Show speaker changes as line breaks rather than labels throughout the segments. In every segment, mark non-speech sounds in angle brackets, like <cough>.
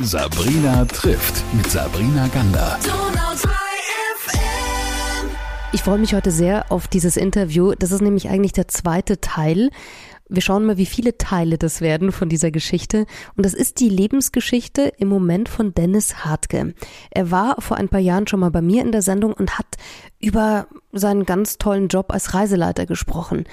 Sabrina trifft mit Sabrina Gander.
Ich freue mich heute sehr auf dieses Interview. Das ist nämlich eigentlich der zweite Teil. Wir schauen mal, wie viele Teile das werden von dieser Geschichte. Und das ist die Lebensgeschichte im Moment von Dennis Hartke. Er war vor ein paar Jahren schon mal bei mir in der Sendung und hat über seinen ganz tollen Job als Reiseleiter gesprochen.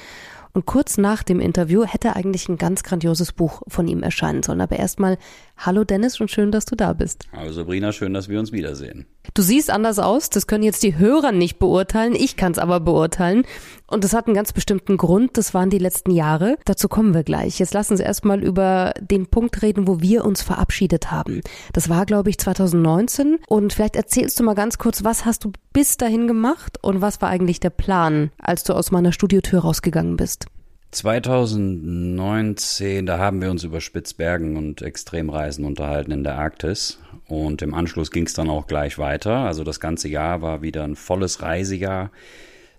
Und kurz nach dem Interview hätte eigentlich ein ganz grandioses Buch von ihm erscheinen sollen. Aber erstmal, hallo Dennis und schön, dass du da bist.
Hallo Sabrina, schön, dass wir uns wiedersehen.
Du siehst anders aus, das können jetzt die Hörer nicht beurteilen, ich kann es aber beurteilen. Und das hat einen ganz bestimmten Grund, das waren die letzten Jahre. Dazu kommen wir gleich. Jetzt lass uns erstmal über den Punkt reden, wo wir uns verabschiedet haben. Das war, glaube ich, 2019. Und vielleicht erzählst du mal ganz kurz, was hast du bis dahin gemacht und was war eigentlich der Plan, als du aus meiner Studiotür rausgegangen bist?
2019, da haben wir uns über Spitzbergen und Extremreisen unterhalten in der Arktis. Und im Anschluss ging es dann auch gleich weiter. Also das ganze Jahr war wieder ein volles Reisejahr.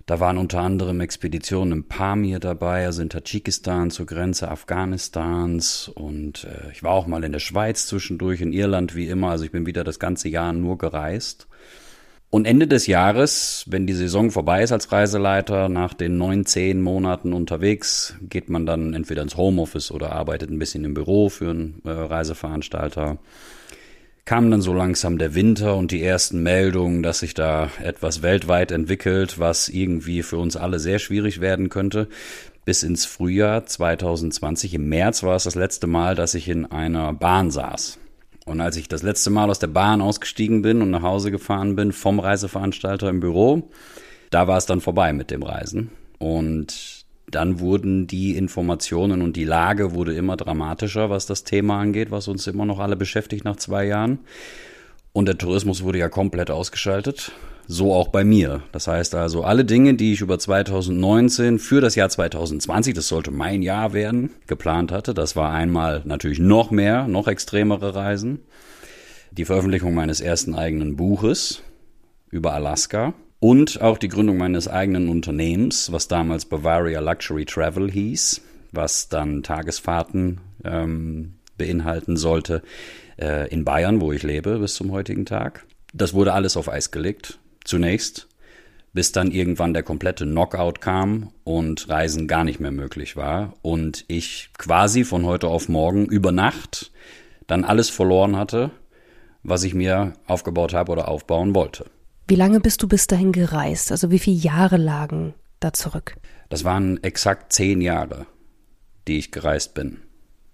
Da waren unter anderem Expeditionen im Pamir dabei, also in Tadschikistan zur Grenze Afghanistans. Und äh, ich war auch mal in der Schweiz zwischendurch, in Irland wie immer. Also ich bin wieder das ganze Jahr nur gereist. Und Ende des Jahres, wenn die Saison vorbei ist als Reiseleiter, nach den neun, zehn Monaten unterwegs, geht man dann entweder ins Homeoffice oder arbeitet ein bisschen im Büro für einen äh, Reiseveranstalter. Kam dann so langsam der Winter und die ersten Meldungen, dass sich da etwas weltweit entwickelt, was irgendwie für uns alle sehr schwierig werden könnte. Bis ins Frühjahr 2020, im März war es das letzte Mal, dass ich in einer Bahn saß. Und als ich das letzte Mal aus der Bahn ausgestiegen bin und nach Hause gefahren bin vom Reiseveranstalter im Büro, da war es dann vorbei mit dem Reisen. Und dann wurden die Informationen und die Lage wurde immer dramatischer, was das Thema angeht, was uns immer noch alle beschäftigt nach zwei Jahren. Und der Tourismus wurde ja komplett ausgeschaltet so auch bei mir. Das heißt also, alle Dinge, die ich über 2019 für das Jahr 2020, das sollte mein Jahr werden, geplant hatte, das war einmal natürlich noch mehr, noch extremere Reisen, die Veröffentlichung meines ersten eigenen Buches über Alaska und auch die Gründung meines eigenen Unternehmens, was damals Bavaria Luxury Travel hieß, was dann Tagesfahrten ähm, beinhalten sollte äh, in Bayern, wo ich lebe bis zum heutigen Tag. Das wurde alles auf Eis gelegt zunächst, bis dann irgendwann der komplette Knockout kam und Reisen gar nicht mehr möglich war und ich quasi von heute auf morgen über Nacht dann alles verloren hatte, was ich mir aufgebaut habe oder aufbauen wollte.
Wie lange bist du bis dahin gereist? Also wie viele Jahre lagen da zurück?
Das waren exakt zehn Jahre, die ich gereist bin.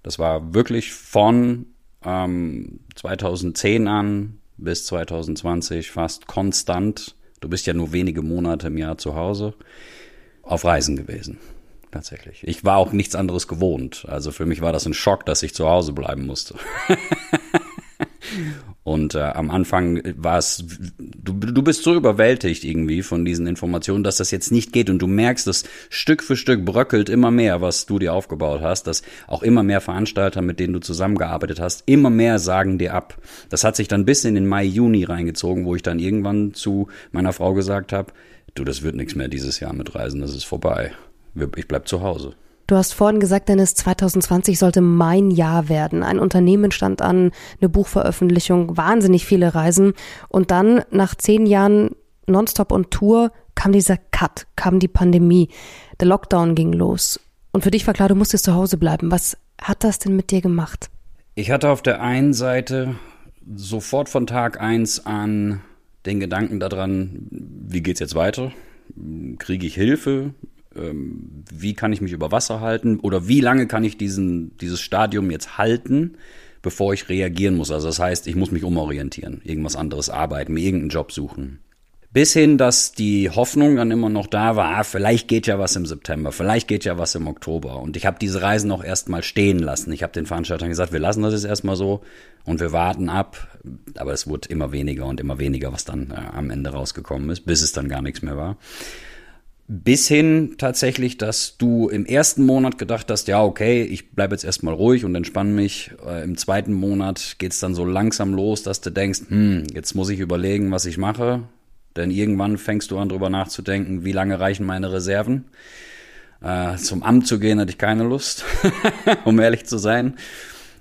Das war wirklich von ähm, 2010 an bis 2020 fast konstant, du bist ja nur wenige Monate im Jahr zu Hause, auf Reisen gewesen. Tatsächlich. Ich war auch nichts anderes gewohnt. Also für mich war das ein Schock, dass ich zu Hause bleiben musste. <laughs> Und äh, am Anfang war es, du, du bist so überwältigt irgendwie von diesen Informationen, dass das jetzt nicht geht und du merkst, dass Stück für Stück bröckelt immer mehr, was du dir aufgebaut hast, dass auch immer mehr Veranstalter, mit denen du zusammengearbeitet hast, immer mehr sagen dir ab. Das hat sich dann bis in den Mai, Juni reingezogen, wo ich dann irgendwann zu meiner Frau gesagt habe, du, das wird nichts mehr dieses Jahr mit Reisen, das ist vorbei. Ich bleib zu Hause.
Du hast vorhin gesagt, Dennis, 2020 sollte mein Jahr werden. Ein Unternehmen stand an, eine Buchveröffentlichung, wahnsinnig viele Reisen. Und dann nach zehn Jahren Nonstop und Tour kam dieser Cut, kam die Pandemie. Der Lockdown ging los. Und für dich war klar, du musstest zu Hause bleiben. Was hat das denn mit dir gemacht?
Ich hatte auf der einen Seite sofort von Tag eins an den Gedanken daran, wie geht's jetzt weiter? Kriege ich Hilfe? Ähm, wie kann ich mich über Wasser halten oder wie lange kann ich diesen, dieses Stadium jetzt halten, bevor ich reagieren muss. Also das heißt, ich muss mich umorientieren, irgendwas anderes arbeiten, mir irgendeinen Job suchen. Bis hin, dass die Hoffnung dann immer noch da war, ah, vielleicht geht ja was im September, vielleicht geht ja was im Oktober. Und ich habe diese Reisen auch erstmal stehen lassen. Ich habe den Veranstaltern gesagt, wir lassen das jetzt erstmal so und wir warten ab. Aber es wurde immer weniger und immer weniger, was dann äh, am Ende rausgekommen ist, bis es dann gar nichts mehr war. Bis hin tatsächlich, dass du im ersten Monat gedacht hast, ja, okay, ich bleibe jetzt erstmal ruhig und entspanne mich. Äh, Im zweiten Monat geht's dann so langsam los, dass du denkst, hm, jetzt muss ich überlegen, was ich mache. Denn irgendwann fängst du an, drüber nachzudenken, wie lange reichen meine Reserven. Äh, zum Amt zu gehen hatte ich keine Lust, <laughs> um ehrlich zu sein.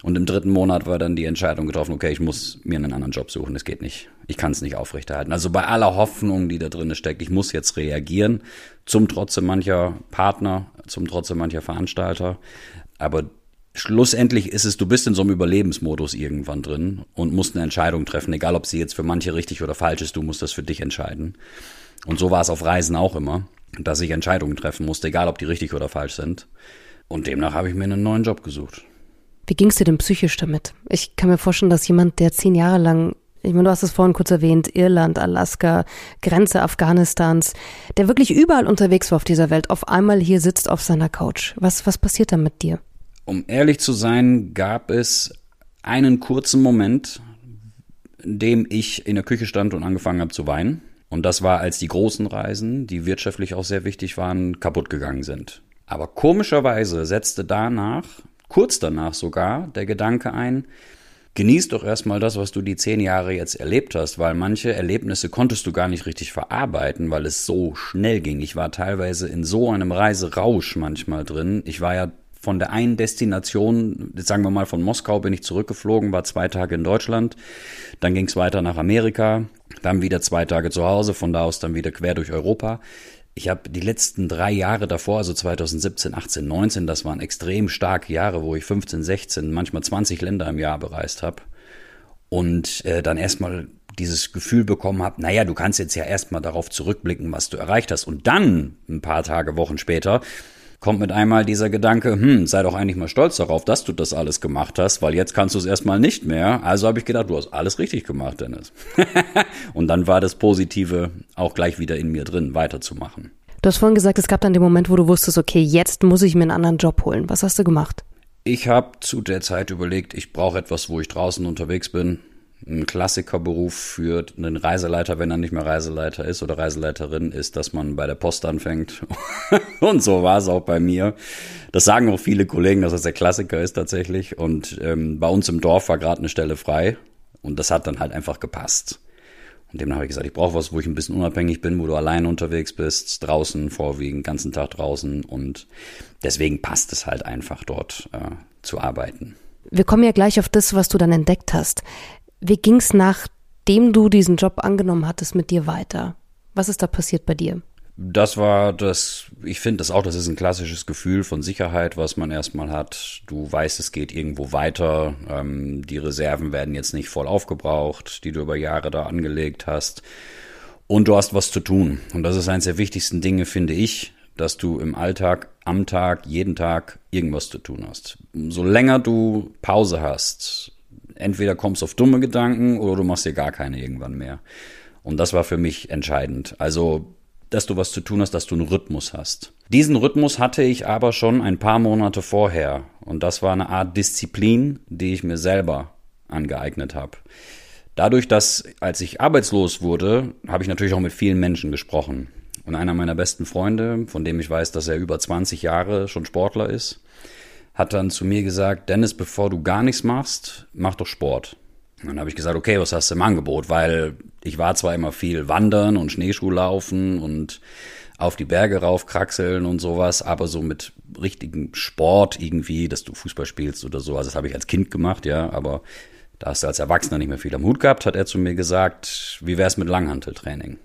Und im dritten Monat war dann die Entscheidung getroffen, okay, ich muss mir einen anderen Job suchen, das geht nicht. Ich kann es nicht aufrechterhalten. Also bei aller Hoffnung, die da drin steckt, ich muss jetzt reagieren, zum Trotze mancher Partner, zum Trotze mancher Veranstalter. Aber schlussendlich ist es, du bist in so einem Überlebensmodus irgendwann drin und musst eine Entscheidung treffen, egal ob sie jetzt für manche richtig oder falsch ist, du musst das für dich entscheiden. Und so war es auf Reisen auch immer, dass ich Entscheidungen treffen musste, egal ob die richtig oder falsch sind. Und demnach habe ich mir einen neuen Job gesucht.
Wie ging es dir denn psychisch damit? Ich kann mir vorstellen, dass jemand, der zehn Jahre lang, ich meine, du hast es vorhin kurz erwähnt, Irland, Alaska, Grenze Afghanistans, der wirklich überall unterwegs war auf dieser Welt, auf einmal hier sitzt auf seiner Couch. Was, was passiert da mit dir?
Um ehrlich zu sein, gab es einen kurzen Moment, in dem ich in der Küche stand und angefangen habe zu weinen. Und das war, als die großen Reisen, die wirtschaftlich auch sehr wichtig waren, kaputt gegangen sind. Aber komischerweise setzte danach kurz danach sogar der Gedanke ein, genieß doch erstmal das, was du die zehn Jahre jetzt erlebt hast, weil manche Erlebnisse konntest du gar nicht richtig verarbeiten, weil es so schnell ging. Ich war teilweise in so einem Reiserausch manchmal drin. Ich war ja von der einen Destination, sagen wir mal von Moskau bin ich zurückgeflogen, war zwei Tage in Deutschland, dann ging es weiter nach Amerika, dann wieder zwei Tage zu Hause, von da aus dann wieder quer durch Europa. Ich habe die letzten drei Jahre davor, also 2017, 18, 19, das waren extrem starke Jahre, wo ich 15, 16, manchmal 20 Länder im Jahr bereist habe. Und äh, dann erstmal dieses Gefühl bekommen habe, naja, du kannst jetzt ja erstmal darauf zurückblicken, was du erreicht hast. Und dann, ein paar Tage, Wochen später, kommt mit einmal dieser Gedanke, hm, sei doch eigentlich mal stolz darauf, dass du das alles gemacht hast, weil jetzt kannst du es erstmal nicht mehr. Also habe ich gedacht, du hast alles richtig gemacht, Dennis. <laughs> und dann war das Positive auch gleich wieder in mir drin, weiterzumachen.
Du hast vorhin gesagt, es gab dann den Moment, wo du wusstest, okay, jetzt muss ich mir einen anderen Job holen. Was hast du gemacht?
Ich habe zu der Zeit überlegt, ich brauche etwas, wo ich draußen unterwegs bin, ein Klassikerberuf für einen Reiseleiter, wenn er nicht mehr Reiseleiter ist oder Reiseleiterin, ist, dass man bei der Post anfängt. <laughs> und so war es auch bei mir. Das sagen auch viele Kollegen, dass das der Klassiker ist tatsächlich. Und ähm, bei uns im Dorf war gerade eine Stelle frei und das hat dann halt einfach gepasst. Und demnach habe ich gesagt, ich brauche was, wo ich ein bisschen unabhängig bin, wo du allein unterwegs bist, draußen vorwiegend, ganzen Tag draußen. Und deswegen passt es halt einfach dort äh, zu arbeiten.
Wir kommen ja gleich auf das, was du dann entdeckt hast. Wie ging es nachdem du diesen Job angenommen hattest mit dir weiter? Was ist da passiert bei dir?
Das war das, ich finde das auch, das ist ein klassisches Gefühl von Sicherheit, was man erstmal hat. Du weißt, es geht irgendwo weiter. Ähm, die Reserven werden jetzt nicht voll aufgebraucht, die du über Jahre da angelegt hast. Und du hast was zu tun. Und das ist eines der wichtigsten Dinge, finde ich, dass du im Alltag, am Tag, jeden Tag irgendwas zu tun hast. So länger du Pause hast, entweder kommst du auf dumme Gedanken oder du machst dir gar keine irgendwann mehr. Und das war für mich entscheidend. Also, dass du was zu tun hast, dass du einen Rhythmus hast. Diesen Rhythmus hatte ich aber schon ein paar Monate vorher. Und das war eine Art Disziplin, die ich mir selber angeeignet habe. Dadurch, dass als ich arbeitslos wurde, habe ich natürlich auch mit vielen Menschen gesprochen. Und einer meiner besten Freunde, von dem ich weiß, dass er über 20 Jahre schon Sportler ist, hat dann zu mir gesagt, Dennis, bevor du gar nichts machst, mach doch Sport. Und dann habe ich gesagt, okay, was hast du im Angebot? Weil ich war zwar immer viel wandern und Schneeschuhlaufen und auf die Berge raufkraxeln und sowas, aber so mit richtigem Sport irgendwie, dass du Fußball spielst oder sowas, das habe ich als Kind gemacht, ja, aber da hast du als Erwachsener nicht mehr viel am Hut gehabt, hat er zu mir gesagt, wie wär's mit Langhanteltraining?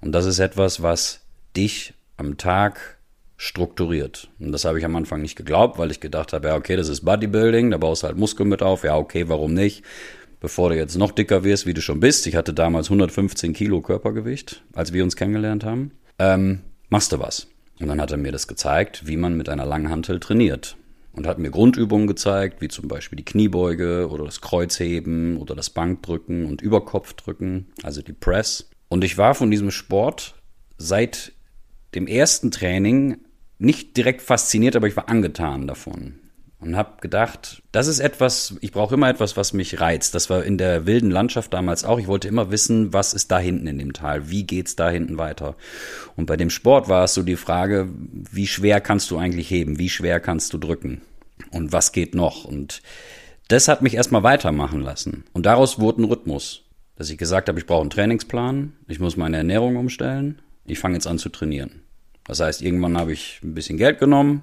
Und das ist etwas, was dich am Tag strukturiert. Und das habe ich am Anfang nicht geglaubt, weil ich gedacht habe, ja, okay, das ist Bodybuilding, da baust du halt Muskeln mit auf, ja, okay, warum nicht? Bevor du jetzt noch dicker wirst, wie du schon bist, ich hatte damals 115 Kilo Körpergewicht, als wir uns kennengelernt haben, ähm, machst du was. Und dann hat er mir das gezeigt, wie man mit einer Langhantel trainiert. Und hat mir Grundübungen gezeigt, wie zum Beispiel die Kniebeuge oder das Kreuzheben oder das Bankdrücken und Überkopfdrücken, also die Press. Und ich war von diesem Sport seit dem ersten Training nicht direkt fasziniert, aber ich war angetan davon und habe gedacht, das ist etwas, ich brauche immer etwas, was mich reizt. Das war in der wilden Landschaft damals auch. Ich wollte immer wissen, was ist da hinten in dem Tal? Wie geht's da hinten weiter? Und bei dem Sport war es so die Frage, wie schwer kannst du eigentlich heben? Wie schwer kannst du drücken? Und was geht noch? Und das hat mich erstmal weitermachen lassen. Und daraus wurde ein Rhythmus, dass ich gesagt habe, ich brauche einen Trainingsplan, ich muss meine Ernährung umstellen, ich fange jetzt an zu trainieren. Das heißt, irgendwann habe ich ein bisschen Geld genommen,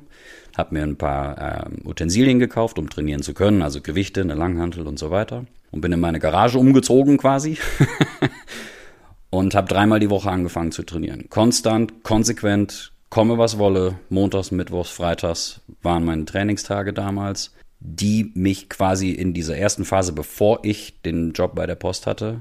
habe mir ein paar äh, Utensilien gekauft, um trainieren zu können, also Gewichte, eine Langhantel und so weiter. Und bin in meine Garage umgezogen quasi. <laughs> und habe dreimal die Woche angefangen zu trainieren. Konstant, konsequent, komme was wolle. Montags, Mittwochs, Freitags waren meine Trainingstage damals, die mich quasi in dieser ersten Phase, bevor ich den Job bei der Post hatte,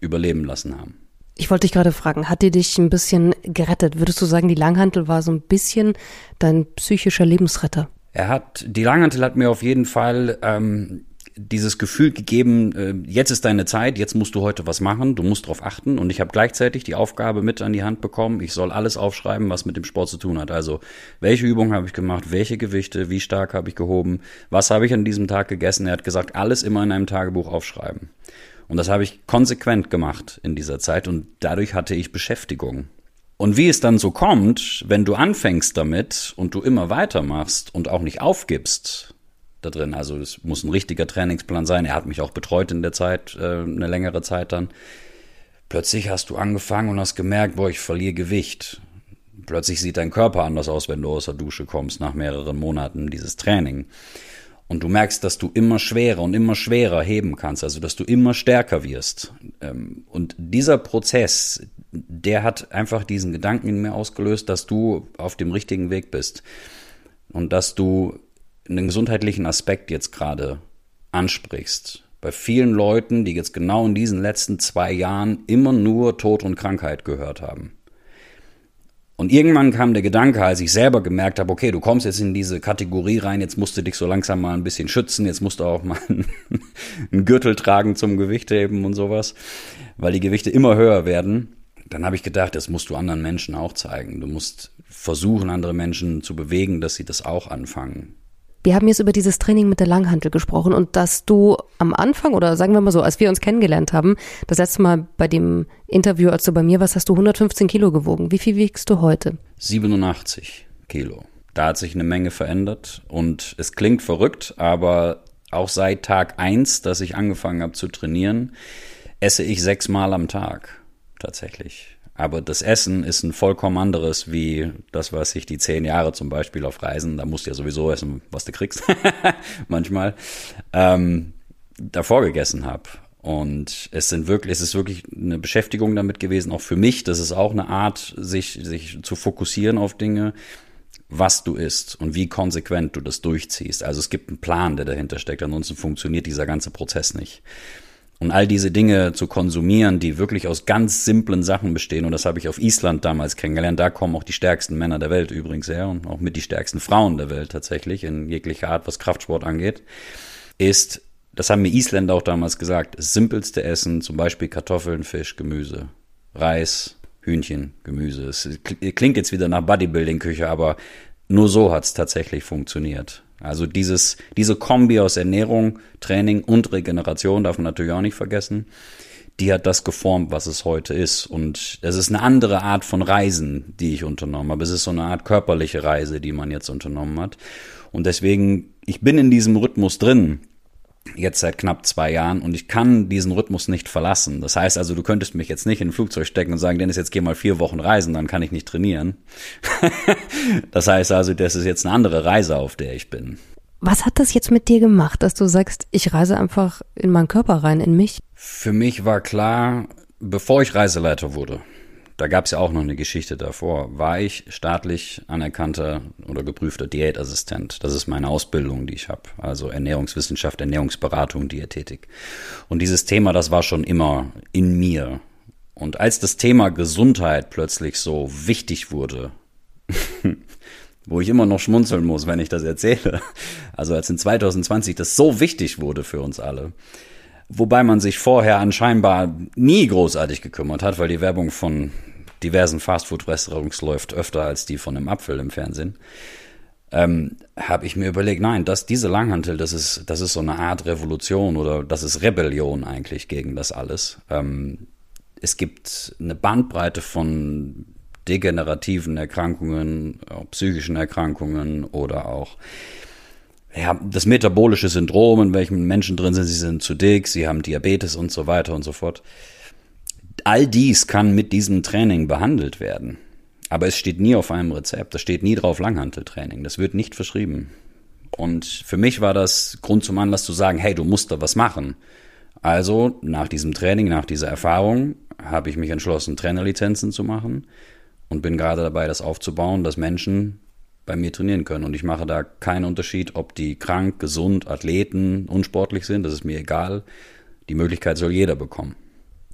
überleben lassen haben.
Ich wollte dich gerade fragen, hat die dich ein bisschen gerettet? Würdest du sagen, die Langhantel war so ein bisschen dein psychischer Lebensretter?
Er hat, die Langhantel hat mir auf jeden Fall ähm, dieses Gefühl gegeben, äh, jetzt ist deine Zeit, jetzt musst du heute was machen, du musst darauf achten. Und ich habe gleichzeitig die Aufgabe mit an die Hand bekommen, ich soll alles aufschreiben, was mit dem Sport zu tun hat. Also welche Übungen habe ich gemacht, welche Gewichte, wie stark habe ich gehoben, was habe ich an diesem Tag gegessen. Er hat gesagt, alles immer in einem Tagebuch aufschreiben. Und das habe ich konsequent gemacht in dieser Zeit und dadurch hatte ich Beschäftigung. Und wie es dann so kommt, wenn du anfängst damit und du immer weitermachst und auch nicht aufgibst da drin, also es muss ein richtiger Trainingsplan sein. Er hat mich auch betreut in der Zeit, äh, eine längere Zeit dann. Plötzlich hast du angefangen und hast gemerkt, boah, ich verliere Gewicht. Plötzlich sieht dein Körper anders aus, wenn du aus der Dusche kommst nach mehreren Monaten dieses Training. Und du merkst, dass du immer schwerer und immer schwerer heben kannst, also dass du immer stärker wirst. Ähm, und dieser Prozess, der hat einfach diesen Gedanken in mir ausgelöst, dass du auf dem richtigen Weg bist. Und dass du einen gesundheitlichen Aspekt jetzt gerade ansprichst. Bei vielen Leuten, die jetzt genau in diesen letzten zwei Jahren immer nur Tod und Krankheit gehört haben. Und irgendwann kam der Gedanke, als ich selber gemerkt habe, okay, du kommst jetzt in diese Kategorie rein, jetzt musst du dich so langsam mal ein bisschen schützen, jetzt musst du auch mal <laughs> einen Gürtel tragen zum Gewichtheben und sowas, weil die Gewichte immer höher werden. Dann habe ich gedacht, das musst du anderen Menschen auch zeigen. Du musst versuchen, andere Menschen zu bewegen, dass sie das auch anfangen.
Wir haben jetzt über dieses Training mit der Langhantel gesprochen und dass du am Anfang oder sagen wir mal so, als wir uns kennengelernt haben, das letzte Mal bei dem Interview, als du bei mir warst, hast du 115 Kilo gewogen. Wie viel wiegst du heute?
87 Kilo. Da hat sich eine Menge verändert und es klingt verrückt, aber auch seit Tag eins, dass ich angefangen habe zu trainieren, esse ich sechsmal am Tag tatsächlich. Aber das Essen ist ein vollkommen anderes wie das, was ich die zehn Jahre zum Beispiel auf Reisen, da musst du ja sowieso essen, was du kriegst, <laughs> manchmal, ähm, davor gegessen habe. Und es sind wirklich, es ist wirklich eine Beschäftigung damit gewesen, auch für mich. Das ist auch eine Art, sich, sich zu fokussieren auf Dinge, was du isst und wie konsequent du das durchziehst. Also es gibt einen Plan, der dahinter steckt. Ansonsten funktioniert dieser ganze Prozess nicht. Und all diese Dinge zu konsumieren, die wirklich aus ganz simplen Sachen bestehen, und das habe ich auf Island damals kennengelernt, da kommen auch die stärksten Männer der Welt übrigens her und auch mit die stärksten Frauen der Welt tatsächlich in jeglicher Art, was Kraftsport angeht, ist, das haben mir Isländer auch damals gesagt, das simpelste Essen, zum Beispiel Kartoffeln, Fisch, Gemüse, Reis, Hühnchen, Gemüse. Es klingt jetzt wieder nach Bodybuilding-Küche, aber nur so hat es tatsächlich funktioniert. Also dieses, diese Kombi aus Ernährung, Training und Regeneration darf man natürlich auch nicht vergessen. Die hat das geformt, was es heute ist. Und es ist eine andere Art von Reisen, die ich unternommen habe. Es ist so eine Art körperliche Reise, die man jetzt unternommen hat. Und deswegen, ich bin in diesem Rhythmus drin jetzt seit knapp zwei Jahren und ich kann diesen Rhythmus nicht verlassen. Das heißt also, du könntest mich jetzt nicht in ein Flugzeug stecken und sagen, Dennis, jetzt geh mal vier Wochen reisen, dann kann ich nicht trainieren. <laughs> das heißt also, das ist jetzt eine andere Reise, auf der ich bin.
Was hat das jetzt mit dir gemacht, dass du sagst, ich reise einfach in meinen Körper rein, in mich?
Für mich war klar, bevor ich Reiseleiter wurde, da gab es ja auch noch eine Geschichte davor, war ich staatlich anerkannter oder geprüfter Diätassistent. Das ist meine Ausbildung, die ich habe. Also Ernährungswissenschaft, Ernährungsberatung, Diätetik. Und dieses Thema, das war schon immer in mir. Und als das Thema Gesundheit plötzlich so wichtig wurde, <laughs> wo ich immer noch schmunzeln muss, wenn ich das erzähle, also als in 2020 das so wichtig wurde für uns alle, wobei man sich vorher anscheinbar nie großartig gekümmert hat, weil die Werbung von diversen Fastfood-Restaurants läuft öfter als die von einem Apfel im Fernsehen. Ähm, habe ich mir überlegt, nein, das, diese Langhantel, das ist, das ist so eine Art Revolution oder das ist Rebellion eigentlich gegen das alles. Ähm, es gibt eine Bandbreite von degenerativen Erkrankungen, psychischen Erkrankungen oder auch ja, das metabolische Syndrom, in welchem Menschen drin sind, sie sind zu dick, sie haben Diabetes und so weiter und so fort. All dies kann mit diesem Training behandelt werden. Aber es steht nie auf einem Rezept, da steht nie drauf Langhanteltraining, das wird nicht verschrieben. Und für mich war das Grund zum Anlass zu sagen, hey, du musst da was machen. Also nach diesem Training, nach dieser Erfahrung, habe ich mich entschlossen, Trainerlizenzen zu machen und bin gerade dabei, das aufzubauen, dass Menschen bei mir trainieren können. Und ich mache da keinen Unterschied, ob die krank, gesund, Athleten, unsportlich sind, das ist mir egal. Die Möglichkeit soll jeder bekommen.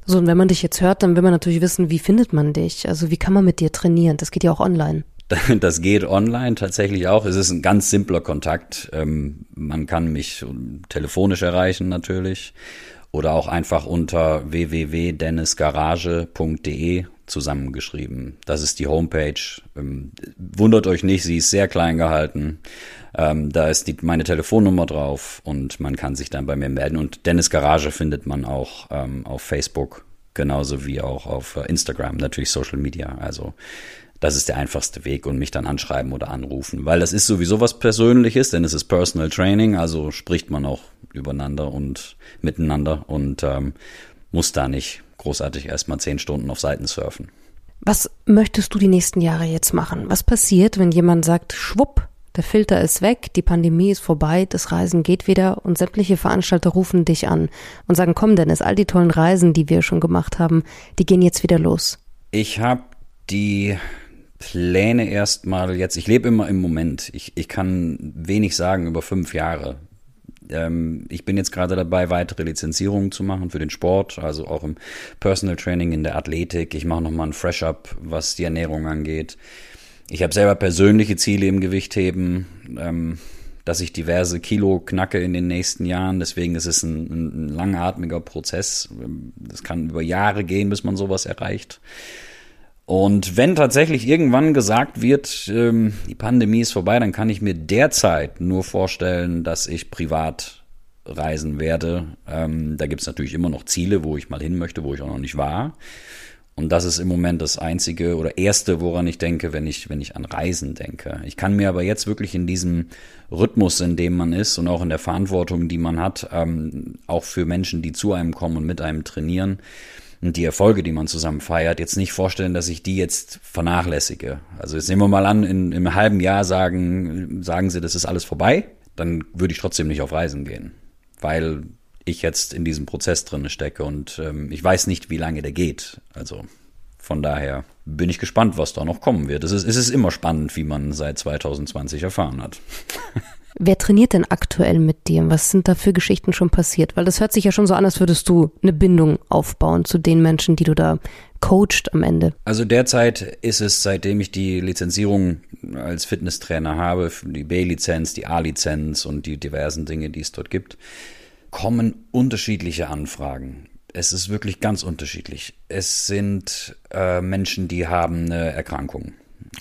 So, und wenn man dich jetzt hört, dann will man natürlich wissen, wie findet man dich? Also wie kann man mit dir trainieren? Das geht ja auch online. <laughs>
Das geht online tatsächlich auch. Es ist ein ganz simpler Kontakt. Ähm, man kann mich telefonisch erreichen natürlich oder auch einfach unter www.dennisgarage.de zusammengeschrieben. Das ist die Homepage. Ähm, wundert euch nicht, sie ist sehr klein gehalten. Ähm, da ist die, meine Telefonnummer drauf und man kann sich dann bei mir melden. Und Dennis Garage findet man auch ähm, auf Facebook, genauso wie auch auf äh, Instagram, natürlich Social Media. Also das ist der einfachste Weg und mich dann anschreiben oder anrufen, weil das ist sowieso was Persönliches, denn es ist Personal Training, also spricht man auch übereinander und miteinander und ähm, muss da nicht großartig erstmal zehn Stunden auf Seiten surfen.
Was möchtest du die nächsten Jahre jetzt machen? Was passiert, wenn jemand sagt, schwupp, der Filter ist weg, die Pandemie ist vorbei, das Reisen geht wieder und sämtliche Veranstalter rufen dich an und sagen, komm Dennis, all die tollen Reisen, die wir schon gemacht haben, die gehen jetzt wieder los.
Ich habe die Pläne erstmal jetzt, ich lebe immer im Moment. Ich, ich kann wenig sagen über fünf Jahre. Ähm, ich bin jetzt gerade dabei, weitere Lizenzierungen zu machen für den Sport, also auch im Personal Training, in der Athletik. Ich mache nochmal ein Fresh-Up, was die Ernährung angeht. Ich habe selber persönliche Ziele im Gewichtheben, ähm, dass ich diverse Kilo knacke in den nächsten Jahren. Deswegen ist es ein, ein langatmiger Prozess. Das kann über Jahre gehen, bis man sowas erreicht. Und wenn tatsächlich irgendwann gesagt wird, ähm, die Pandemie ist vorbei, dann kann ich mir derzeit nur vorstellen, dass ich privat reisen werde. Ähm, da gibt es natürlich immer noch Ziele, wo ich mal hin möchte, wo ich auch noch nicht war. Und das ist im Moment das einzige oder erste, woran ich denke, wenn ich, wenn ich an Reisen denke. Ich kann mir aber jetzt wirklich in diesem Rhythmus, in dem man ist und auch in der Verantwortung, die man hat, ähm, auch für Menschen, die zu einem kommen und mit einem trainieren, und die Erfolge, die man zusammen feiert, jetzt nicht vorstellen, dass ich die jetzt vernachlässige. Also jetzt nehmen wir mal an, in, in einem halben Jahr sagen, sagen sie, das ist alles vorbei, dann würde ich trotzdem nicht auf Reisen gehen, weil ich jetzt in diesem Prozess drin stecke und ähm, ich weiß nicht, wie lange der geht. Also von daher bin ich gespannt, was da noch kommen wird. Es ist, es ist immer spannend, wie man seit 2020 erfahren hat. <laughs>
Wer trainiert denn aktuell mit dir? Was sind da für Geschichten schon passiert? Weil das hört sich ja schon so an, als würdest du eine Bindung aufbauen zu den Menschen, die du da coacht am Ende.
Also derzeit ist es, seitdem ich die Lizenzierung als Fitnesstrainer habe, die B-Lizenz, die A-Lizenz und die diversen Dinge, die es dort gibt, kommen unterschiedliche Anfragen. Es ist wirklich ganz unterschiedlich. Es sind äh, Menschen, die haben eine Erkrankung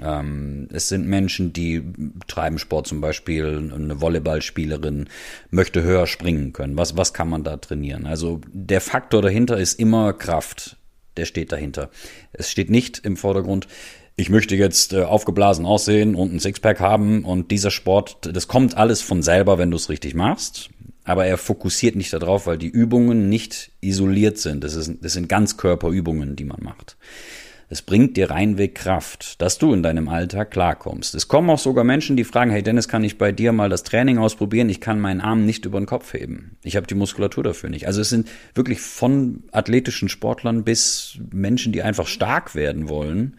ähm, es sind Menschen, die treiben Sport zum Beispiel, eine Volleyballspielerin möchte höher springen können. Was, was kann man da trainieren? Also der Faktor dahinter ist immer Kraft. Der steht dahinter. Es steht nicht im Vordergrund, ich möchte jetzt äh, aufgeblasen aussehen und ein Sixpack haben und dieser Sport, das kommt alles von selber, wenn du es richtig machst. Aber er fokussiert nicht darauf, weil die Übungen nicht isoliert sind. Das, ist, das sind Ganzkörperübungen, die man macht. Es bringt dir reinweg Kraft, dass du in deinem Alltag klarkommst. Es kommen auch sogar Menschen, die fragen, hey Dennis, kann ich bei dir mal das Training ausprobieren? Ich kann meinen Arm nicht über den Kopf heben. Ich habe die Muskulatur dafür nicht. Also es sind wirklich von athletischen Sportlern bis Menschen, die einfach stark werden wollen,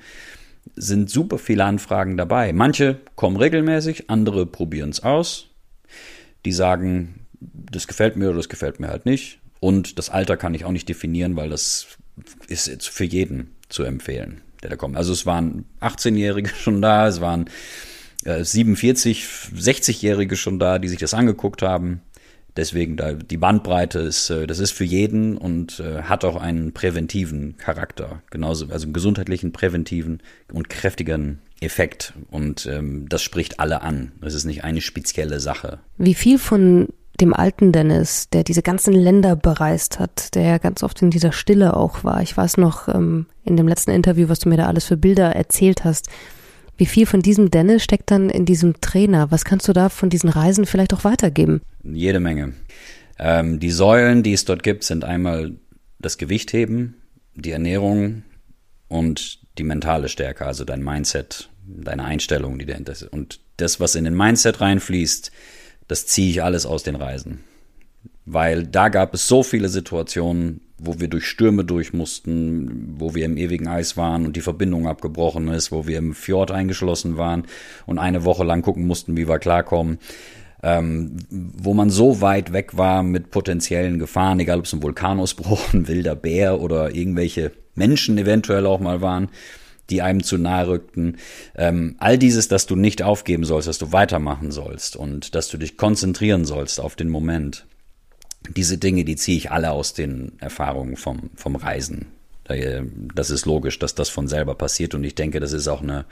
sind super viele Anfragen dabei. Manche kommen regelmäßig, andere probieren es aus. Die sagen, das gefällt mir oder das gefällt mir halt nicht. Und das Alter kann ich auch nicht definieren, weil das ist jetzt für jeden zu empfehlen, der da kommt. Also es waren 18-Jährige schon da, es waren äh, 47, 60-Jährige schon da, die sich das angeguckt haben. Deswegen da die Bandbreite ist, äh, das ist für jeden und äh, hat auch einen präventiven Charakter, genauso also einen gesundheitlichen, präventiven und kräftigen Effekt. Und ähm, das spricht alle an. Das ist nicht eine spezielle Sache.
Wie viel von dem alten Dennis, der diese ganzen Länder bereist hat, der ja ganz oft in dieser Stille auch war. Ich weiß noch ähm, in dem letzten Interview, was du mir da alles für Bilder erzählt hast. Wie viel von diesem Dennis steckt dann in diesem Trainer? Was kannst du da von diesen Reisen vielleicht auch weitergeben?
Jede Menge. Ähm, die Säulen, die es dort gibt, sind einmal das Gewichtheben, die Ernährung und die mentale Stärke, also dein Mindset, deine Einstellung, die dahinter ist. Und das, was in den Mindset reinfließt, das ziehe ich alles aus den Reisen. Weil da gab es so viele Situationen, wo wir durch Stürme durch mussten, wo wir im ewigen Eis waren und die Verbindung abgebrochen ist, wo wir im Fjord eingeschlossen waren und eine Woche lang gucken mussten, wie wir klarkommen. Ähm, wo man so weit weg war mit potenziellen Gefahren, egal ob es ein Vulkanausbruch, <laughs> ein wilder Bär oder irgendwelche Menschen eventuell auch mal waren, die einem zu nahe rückten. Ähm, all dieses, dass du nicht aufgeben sollst, dass du weitermachen sollst und dass du dich konzentrieren sollst auf den Moment diese Dinge, die ziehe ich alle aus den Erfahrungen vom, vom Reisen. Das ist logisch, dass das von selber passiert und ich denke, das ist auch eine,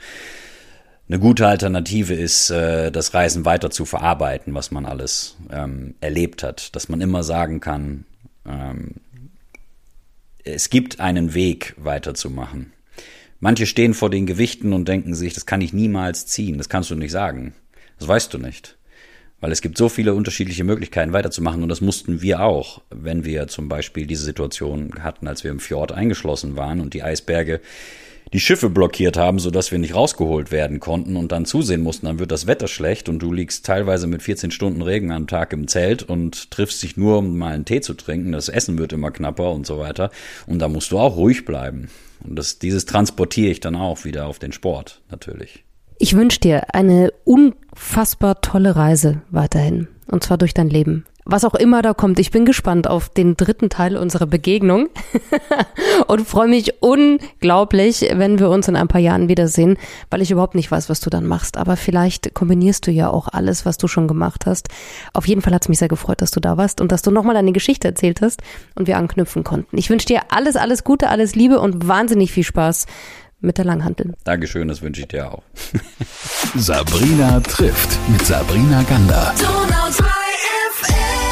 eine gute Alternative ist, äh, das Reisen weiter zu verarbeiten, was man alles ähm, erlebt hat, dass man immer sagen kann, ähm, es gibt einen Weg weiterzumachen. Manche stehen vor den Gewichten und denken sich, das kann ich niemals ziehen, das kannst du nicht sagen. Das weißt du nicht. Weil es gibt so viele unterschiedliche Möglichkeiten weiterzumachen und das mussten wir auch, wenn wir zum Beispiel diese Situation hatten, als wir im Fjord eingeschlossen waren und die Eisberge die Schiffe blockiert haben, sodass wir nicht rausgeholt werden konnten und dann zusehen mussten, dann wird das Wetter schlecht und du liegst teilweise mit 14 Stunden Regen am Tag im Zelt und triffst dich nur, um mal einen Tee zu trinken. Das Essen wird immer knapper und so weiter. Und da musst du auch ruhig bleiben. Und das, dieses transportiere ich dann auch wieder auf den Sport, natürlich.
Ich wünsche dir eine unfassbar tolle Reise weiterhin. Und zwar durch dein Leben. Was auch immer da kommt. Ich bin gespannt auf den dritten Teil unserer Begegnung <laughs> und freue mich unglaublich, wenn wir uns in ein paar Jahren wiedersehen, weil ich überhaupt nicht weiß, was du dann machst. Aber vielleicht kombinierst du ja auch alles, was du schon gemacht hast. Auf jeden Fall hat es mich sehr gefreut, dass du da warst und dass du nochmal deine Geschichte erzählt hast und wir anknüpfen konnten. Ich wünsche dir alles, alles Gute, alles Liebe und wahnsinnig viel Spaß mit der Langhantel.
Dankeschön, das wünsche ich dir auch. <laughs>
Sabrina trifft mit Sabrina Gander.
FM